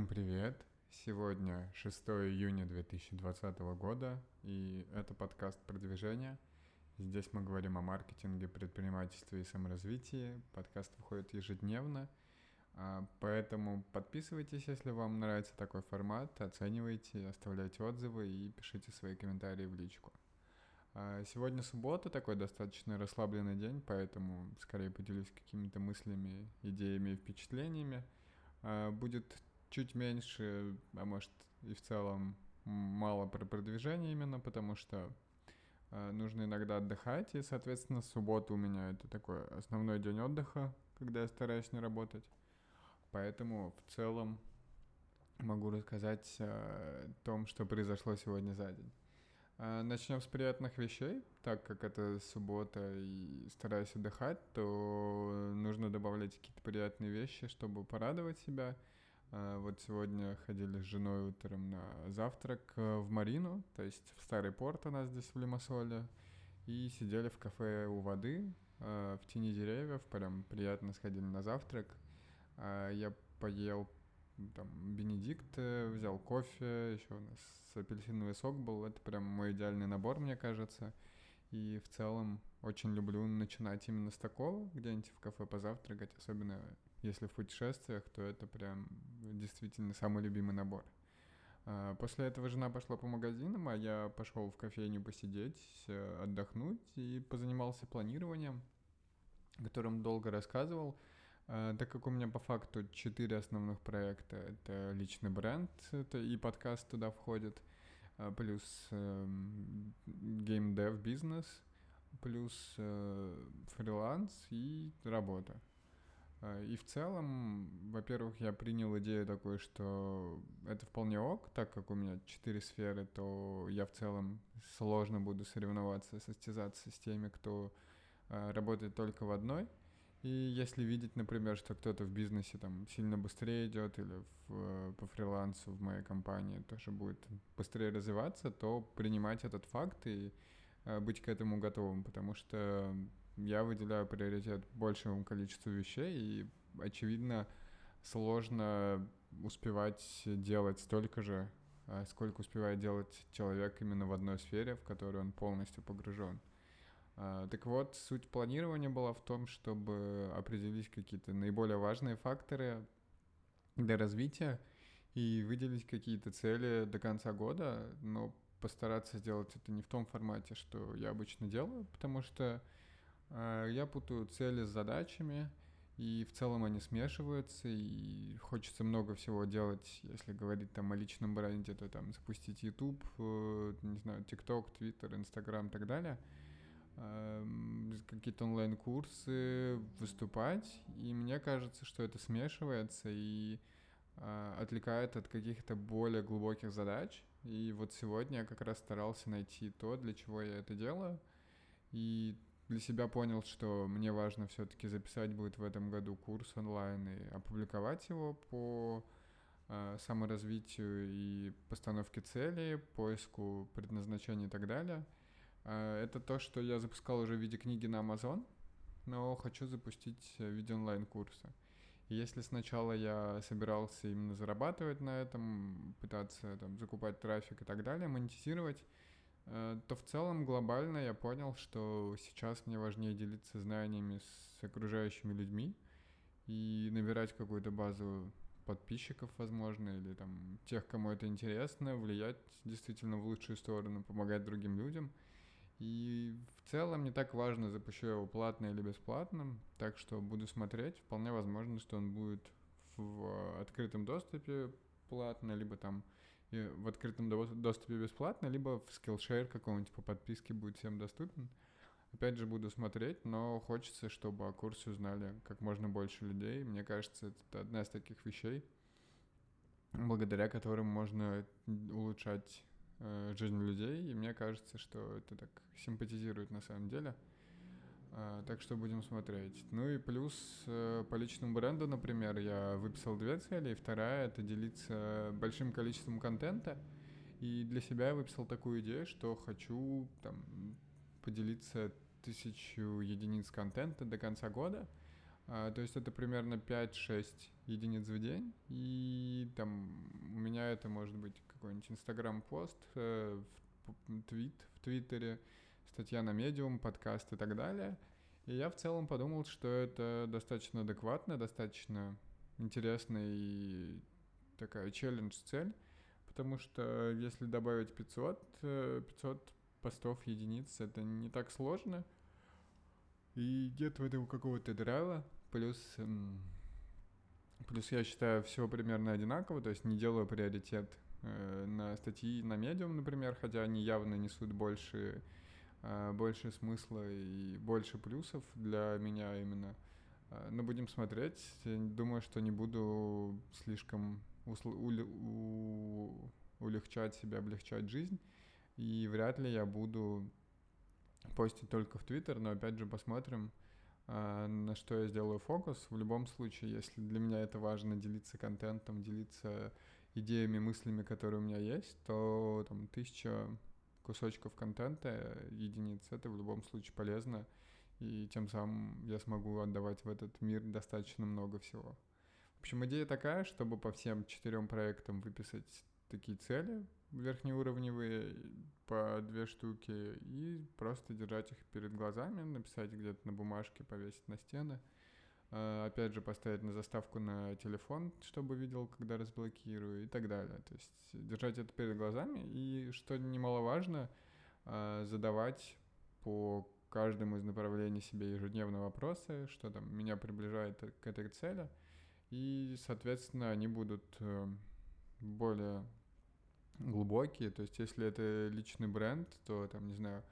Всем привет! Сегодня 6 июня 2020 года, и это подкаст «Продвижение». Здесь мы говорим о маркетинге, предпринимательстве и саморазвитии. Подкаст выходит ежедневно, а, поэтому подписывайтесь, если вам нравится такой формат, оценивайте, оставляйте отзывы и пишите свои комментарии в личку. А, сегодня суббота, такой достаточно расслабленный день, поэтому скорее поделюсь какими-то мыслями, идеями и впечатлениями. А, будет чуть меньше, а может и в целом мало про продвижение именно, потому что э, нужно иногда отдыхать, и, соответственно, суббота у меня это такой основной день отдыха, когда я стараюсь не работать. Поэтому в целом могу рассказать о том, что произошло сегодня за день. Э, начнем с приятных вещей, так как это суббота и стараюсь отдыхать, то нужно добавлять какие-то приятные вещи, чтобы порадовать себя – вот сегодня ходили с женой утром на завтрак э, в Марину, то есть в Старый порт у нас здесь в Лимассоле, и сидели в кафе у воды, э, в тени деревьев, прям приятно сходили на завтрак. А, я поел там Бенедикт, э, взял кофе, еще у нас апельсиновый сок был, это прям мой идеальный набор, мне кажется. И в целом очень люблю начинать именно с такого, где-нибудь в кафе позавтракать, особенно если в путешествиях, то это прям действительно самый любимый набор. А, после этого жена пошла по магазинам, а я пошел в кофейню посидеть, э, отдохнуть и позанимался планированием, о котором долго рассказывал. А, так как у меня по факту четыре основных проекта, это личный бренд, это и подкаст туда входит, а, плюс геймдев эм, бизнес, плюс э, фриланс и работа. А, и в целом, во-первых, я принял идею такой, что это вполне ок, так как у меня четыре сферы, то я в целом сложно буду соревноваться, состязаться с теми, кто а, работает только в одной. И если видеть, например, что кто-то в бизнесе там сильно быстрее идет или в, по фрилансу в моей компании тоже будет быстрее развиваться, то принимать этот факт и быть к этому готовым, потому что я выделяю приоритет большему количеству вещей, и, очевидно, сложно успевать делать столько же, а сколько успевает делать человек именно в одной сфере, в которой он полностью погружен. А, так вот, суть планирования была в том, чтобы определить какие-то наиболее важные факторы для развития и выделить какие-то цели до конца года, но постараться сделать это не в том формате, что я обычно делаю, потому что Э, я путаю цели с задачами, и в целом они смешиваются, и хочется много всего делать, если говорить там о личном бренде, то там запустить YouTube, э, не знаю, TikTok, Twitter, Instagram и так далее, эм, какие-то онлайн-курсы, выступать, и мне кажется, что это смешивается и э, отвлекает от каких-то более глубоких задач, и вот сегодня я как раз старался найти то, для чего я это делаю, и для себя понял, что мне важно все-таки записать будет в этом году курс онлайн и опубликовать его по э, саморазвитию и постановке целей, поиску предназначения и так далее. Э, это то, что я запускал уже в виде книги на Amazon, но хочу запустить в виде онлайн-курса. И если сначала я собирался именно зарабатывать на этом, пытаться там закупать трафик и так далее, монетизировать, Э, то в целом глобально я понял, что сейчас мне важнее делиться знаниями с окружающими людьми и набирать какую-то базу подписчиков, возможно, или там тех, кому это интересно, влиять действительно в лучшую сторону, помогать другим людям. И в целом не так важно, запущу я его платно или бесплатно, так что буду смотреть. Вполне возможно, что он будет в открытом доступе платно, либо там в открытом доступе бесплатно, либо в Skillshare каком-нибудь по подписке будет всем доступен. Опять же, буду смотреть, но хочется, чтобы о курсе узнали как можно больше людей. Мне кажется, это одна из таких вещей, благодаря которым можно улучшать э, жизнь людей. И мне кажется, что это так симпатизирует на самом деле. А, так что будем смотреть. Ну и плюс э, по личному бренду, например, я выписал две цели. И вторая — это делиться большим количеством контента. И для себя я выписал такую идею, что хочу там поделиться тысячу единиц контента до конца года. А, то есть это примерно 5-6 единиц в день, и там у меня это может быть какой-нибудь инстаграм-пост, э, твит в Твиттере, статья на медиум, подкаст и так далее. И я в целом подумал, что это достаточно адекватно, достаточно интересная и такая челлендж-цель, потому что если добавить 500, 500 э, постов единиц, это не так сложно, и нет в этом какого-то драйва, плюс, плюс я считаю все примерно одинаково, то есть не делаю приоритет э, на статьи на медиум, например, хотя они явно несут больше, э, больше смысла и больше плюсов для меня именно. Э, но будем смотреть. Думаю, что не буду слишком усл- у- улегчать себя, облегчать жизнь. И вряд ли я буду постить только в Твиттер, но опять же посмотрим, на что я сделаю фокус. В любом случае, если для меня это важно делиться контентом, делиться идеями, мыслями, которые у меня есть, то там тысяча кусочков контента, единиц, это в любом случае полезно, и тем самым я смогу отдавать в этот мир достаточно много всего. В общем, идея такая, чтобы по всем четырем проектам выписать такие цели верхнеуровневые, по две штуки, и просто держать их перед глазами, написать где-то на бумажке, повесить на стены. А, опять же, поставить на заставку на телефон, чтобы видел, когда разблокирую и так далее. То есть держать это перед глазами и, что немаловажно, а, задавать по каждому из направлений себе ежедневно вопросы, что там меня приближает к этой цели, и, соответственно, они будут э, более глубокие. То есть, если это личный бренд, то там, не знаю,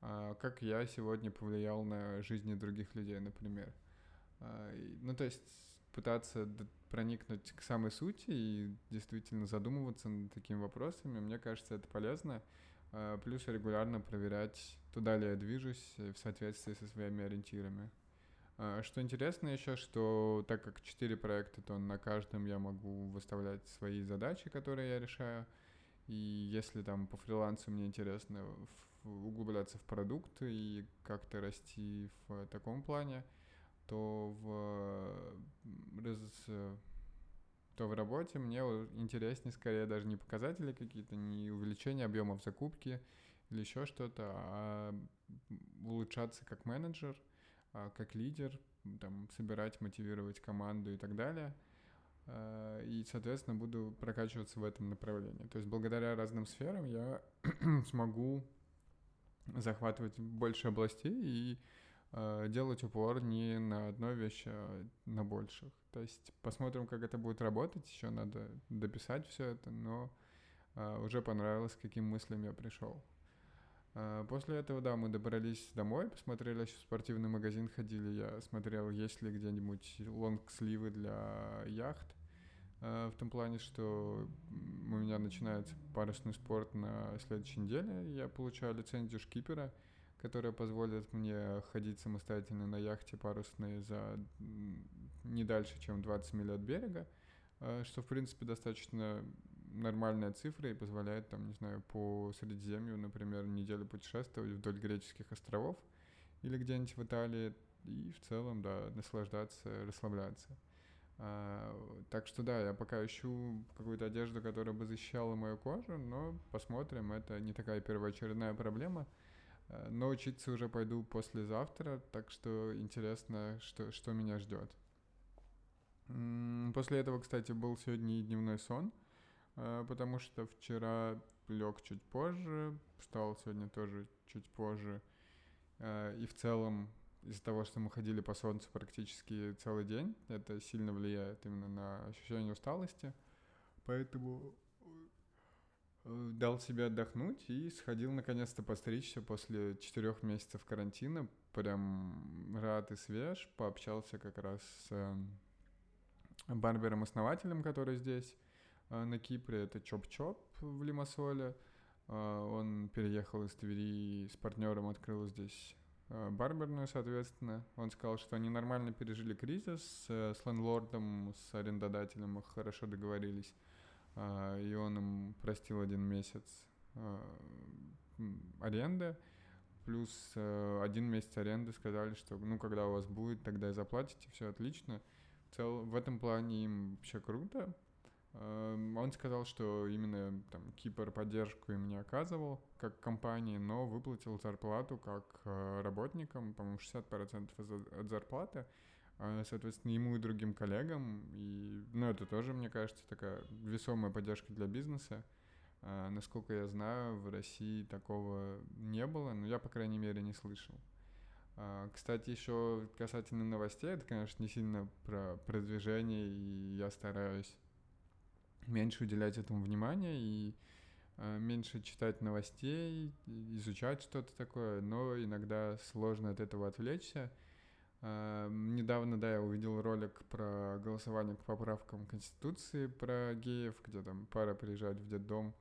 а, как я сегодня повлиял на жизни других людей, например. А, ну, то есть пытаться проникнуть к самой сути и действительно задумываться над такими вопросами, мне кажется, это полезно. А, плюс регулярно проверять, туда ли я движусь в соответствии со своими ориентирами. Что интересно еще, что так как четыре проекта, то на каждом я могу выставлять свои задачи, которые я решаю. И если там по фрилансу мне интересно углубляться в продукт и как-то расти в таком плане, то в, то в работе мне интереснее скорее даже не показатели какие-то, не увеличение объемов закупки или еще что-то, а улучшаться как менеджер, а как лидер, там, собирать, мотивировать команду и так далее – и, соответственно, буду прокачиваться в этом направлении. То есть благодаря разным сферам я смогу захватывать больше областей и э, делать упор не на одной вещи, а на больших. То есть посмотрим, как это будет работать. Еще надо дописать все это, но э, уже понравилось, каким мыслям я пришел. Э, после этого, да, мы добрались домой, посмотрели, еще в спортивный магазин ходили, я смотрел, есть ли где-нибудь лонг-сливы для яхт, Э, в том плане, что у меня начинается парусный спорт на следующей неделе. Я получаю лицензию шкипера, которая позволит мне ходить самостоятельно на яхте парусной за не дальше, чем 20 миль от берега, э, что, в принципе, достаточно нормальная цифра и позволяет, там, не знаю, по Средиземью, например, неделю путешествовать вдоль греческих островов или где-нибудь в Италии и в целом, да, наслаждаться, расслабляться. А, так что да, я пока ищу какую-то одежду, которая бы защищала мою кожу, но посмотрим, это не такая первоочередная проблема. А, но учиться уже пойду послезавтра, так что интересно, что, что меня ждет. После этого, кстати, был сегодня и дневной сон, а, потому что вчера лег чуть позже, встал сегодня тоже чуть позже. И в целом из-за того, что мы ходили по солнцу практически целый день, это сильно влияет именно на ощущение усталости. Поэтому э, дал себе отдохнуть и сходил наконец-то постричься после четырех месяцев карантина. Прям рад и свеж. Пообщался как раз с э, барбером-основателем, который здесь, э, на Кипре. Это Чоп-Чоп в Лимассоле. Он переехал из Твери с партнером, открыл здесь Э, барберную, соответственно. Он сказал, что они нормально пережили кризис с лендлордом, с арендодателем, их хорошо договорились. Э, и он им простил один месяц э, аренды, плюс один месяц аренды сказали, что ну когда у вас будет, тогда и заплатите, все отлично. В цел... в этом плане им вообще круто. Эм, он сказал, что именно там Кипр поддержку им не оказывал как компании, но выплатил зарплату как э, работникам, по-моему, 60% от зарплаты, э, соответственно, ему и другим коллегам. И, ну, это тоже, мне кажется, такая весомая поддержка для бизнеса. Э, насколько я знаю, в России такого не было, но я, по крайней мере, не слышал. Кстати, еще касательно новостей, это, конечно, не сильно про продвижение, и я стараюсь меньше уделять этому внимания и э, меньше читать новостей, изучать что-то такое, но иногда сложно от этого отвлечься. Э, недавно, да, я увидел ролик про голосование к поправкам Конституции про геев, где там пара приезжает в детдом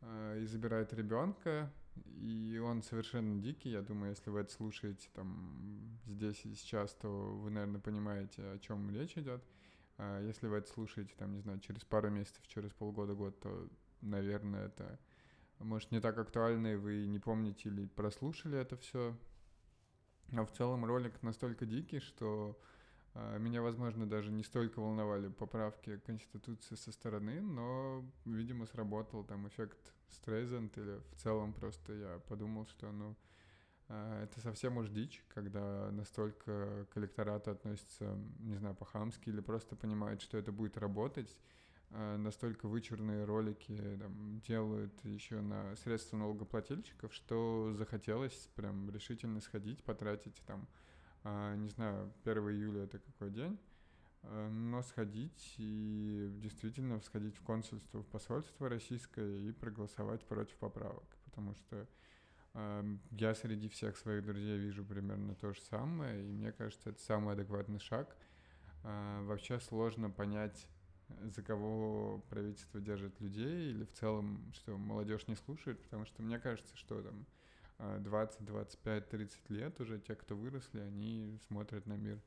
э, и забирает ребенка, и он совершенно дикий. Я думаю, если вы это слушаете там здесь и сейчас, то вы, наверное, понимаете, о чем речь идет. А если вы это слушаете, там, не знаю, через пару месяцев, через полгода, год, то, наверное, это может не так актуально, и вы не помните или прослушали это все. А в целом ролик настолько дикий, что э, меня, возможно, даже не столько волновали поправки Конституции со стороны, но, видимо, сработал там эффект Стрейзенд, или в целом просто я подумал, что, ну, а, это совсем уж дичь, когда настолько к электорату относятся, не знаю, по-хамски или просто понимают, что это будет работать. А, настолько вычурные ролики там, делают еще на средства налогоплательщиков, что захотелось прям решительно сходить, потратить там, а, не знаю, 1 июля это какой день, но сходить и действительно сходить в консульство, в посольство российское и проголосовать против поправок, потому что я среди всех своих друзей вижу примерно то же самое, и мне кажется, это самый адекватный шаг. А, вообще сложно понять, за кого правительство держит людей, или в целом, что молодежь не слушает, потому что мне кажется, что там 20, 25, 30 лет уже те, кто выросли, они смотрят на мир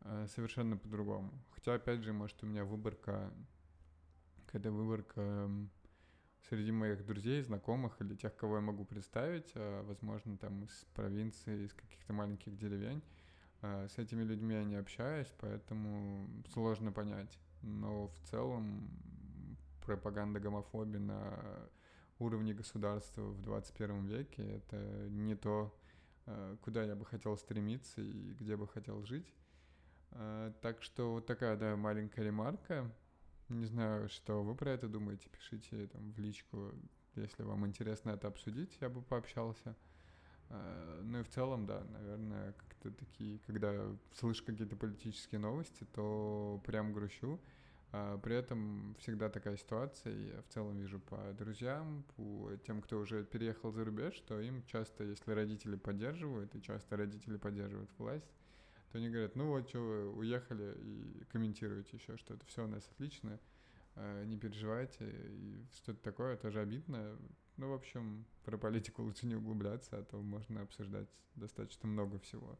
а, совершенно по-другому. Хотя, опять же, может, у меня выборка, какая-то выборка среди моих друзей, знакомых или тех, кого я могу представить, а, возможно, там из провинции, из каких-то маленьких деревень, а, с этими людьми я не общаюсь, поэтому сложно понять. Но в целом пропаганда гомофобии на уровне государства в 21 веке — это не то, а, куда я бы хотел стремиться и где бы хотел жить. Так что вот такая, да, маленькая ремарка. Не знаю, что вы про это думаете. Пишите там в личку, если вам интересно это обсудить, я бы пообщался. А, ну и в целом, да, наверное, как-то такие, когда слышу какие-то политические новости, то прям грущу. А при этом всегда такая ситуация, я в целом вижу по друзьям, по тем, кто уже переехал за рубеж, что им часто, если родители поддерживают, и часто родители поддерживают власть, то они говорят, ну вот что вы уехали и комментируете еще что-то, все у нас отлично, э, не переживайте, и что-то такое, тоже обидно. Ну, в общем, про политику лучше не углубляться, а то можно обсуждать достаточно много всего.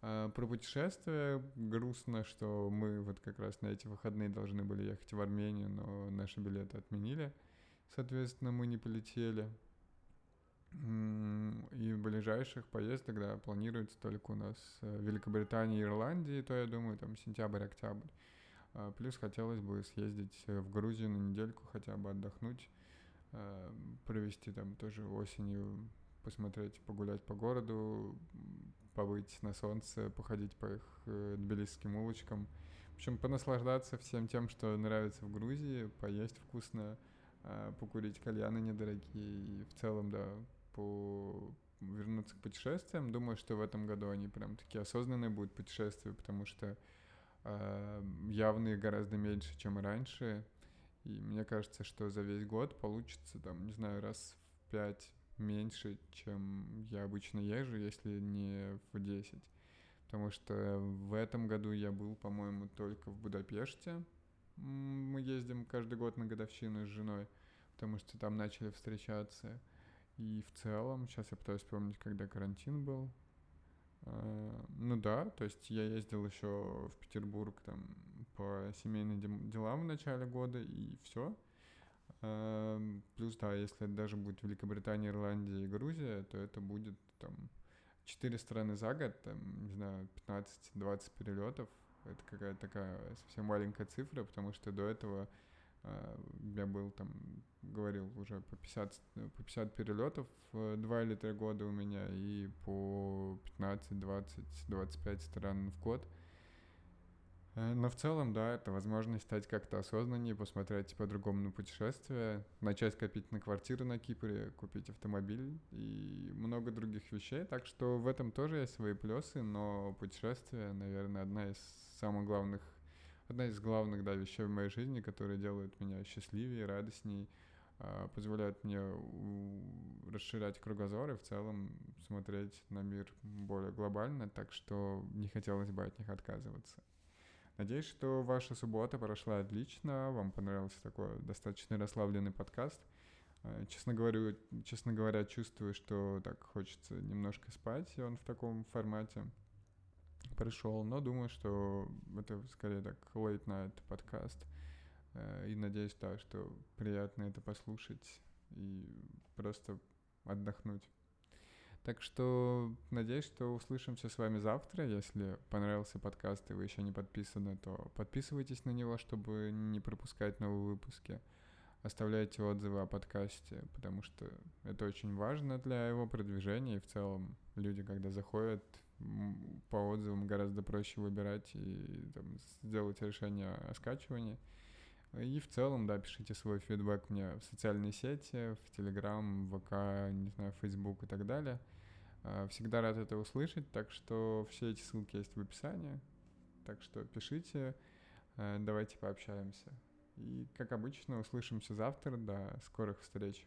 А про путешествия грустно, что мы вот как раз на эти выходные должны были ехать в Армению, но наши билеты отменили. Соответственно, мы не полетели. И ближайших поездок, да, планируется только у нас э, Великобритания и Ирландия, то, я думаю, там сентябрь-октябрь. А, плюс хотелось бы съездить э, в Грузию на недельку, хотя бы отдохнуть, э, провести там тоже осенью, посмотреть, погулять по городу, побыть на солнце, походить по их тбилисским улочкам. В общем, понаслаждаться всем тем, что нравится в Грузии, поесть вкусно, а, покурить кальяны недорогие и в целом, да, по вернуться к путешествиям. Думаю, что в этом году они прям такие осознанные будут путешествия, потому что э, явно их гораздо меньше, чем раньше. И мне кажется, что за весь год получится, там, не знаю, раз в пять меньше, чем я обычно езжу, если не в 10. Потому что в этом году я был, по-моему, только в Будапеште. Мы ездим каждый год на годовщину с женой, потому что там начали встречаться. И в целом, сейчас я пытаюсь вспомнить, когда карантин был. А, ну да, то есть я ездил еще в Петербург там по семейным делам в начале года, и все. А, плюс, да, если это даже будет Великобритания, Ирландия и Грузия, то это будет там четыре страны за год, там, не знаю, 15-20 перелетов. Это какая-то такая совсем маленькая цифра, потому что до этого э, я был там, говорил уже по 50, по 50 перелетов в 2 или 3 года у меня и по 15, 20, 25 стран в год. Э, но в целом, да, это возможность стать как-то осознаннее, посмотреть по-другому на путешествия, начать копить на квартиру на Кипре, купить автомобиль и много других вещей. Так что в этом тоже есть свои плюсы, но путешествие, наверное, одна из самых главных, одна из главных, да, вещей в моей жизни, которые делают меня счастливее, радостней, а, позволяют мне расширять кругозор и в целом смотреть на мир более глобально, так что не хотелось бы от них отказываться. Надеюсь, что ваша суббота прошла отлично, вам понравился такой достаточно расслабленный подкаст. Э, честно говоря, честно говоря, чувствую, что так хочется немножко спать, и он в таком формате пришел, но думаю, что это скорее так late night подкаст. Э, и надеюсь, да, что приятно это послушать и просто отдохнуть. Так что надеюсь, что услышимся с вами завтра. Если понравился подкаст и вы еще не подписаны, то подписывайтесь на него, чтобы не пропускать новые выпуски. Оставляйте отзывы о подкасте, потому что это очень важно для его продвижения. И в целом люди, когда заходят по отзывам, гораздо проще выбирать и там, сделать решение о скачивании. И в целом, да, пишите свой фидбэк мне в социальные сети, в Телеграм, ВК, не знаю, Фейсбук и так далее. А, всегда рад это услышать, так что все эти ссылки есть в описании. Так что пишите, э, давайте пообщаемся. И, как обычно, услышимся завтра. До скорых встреч.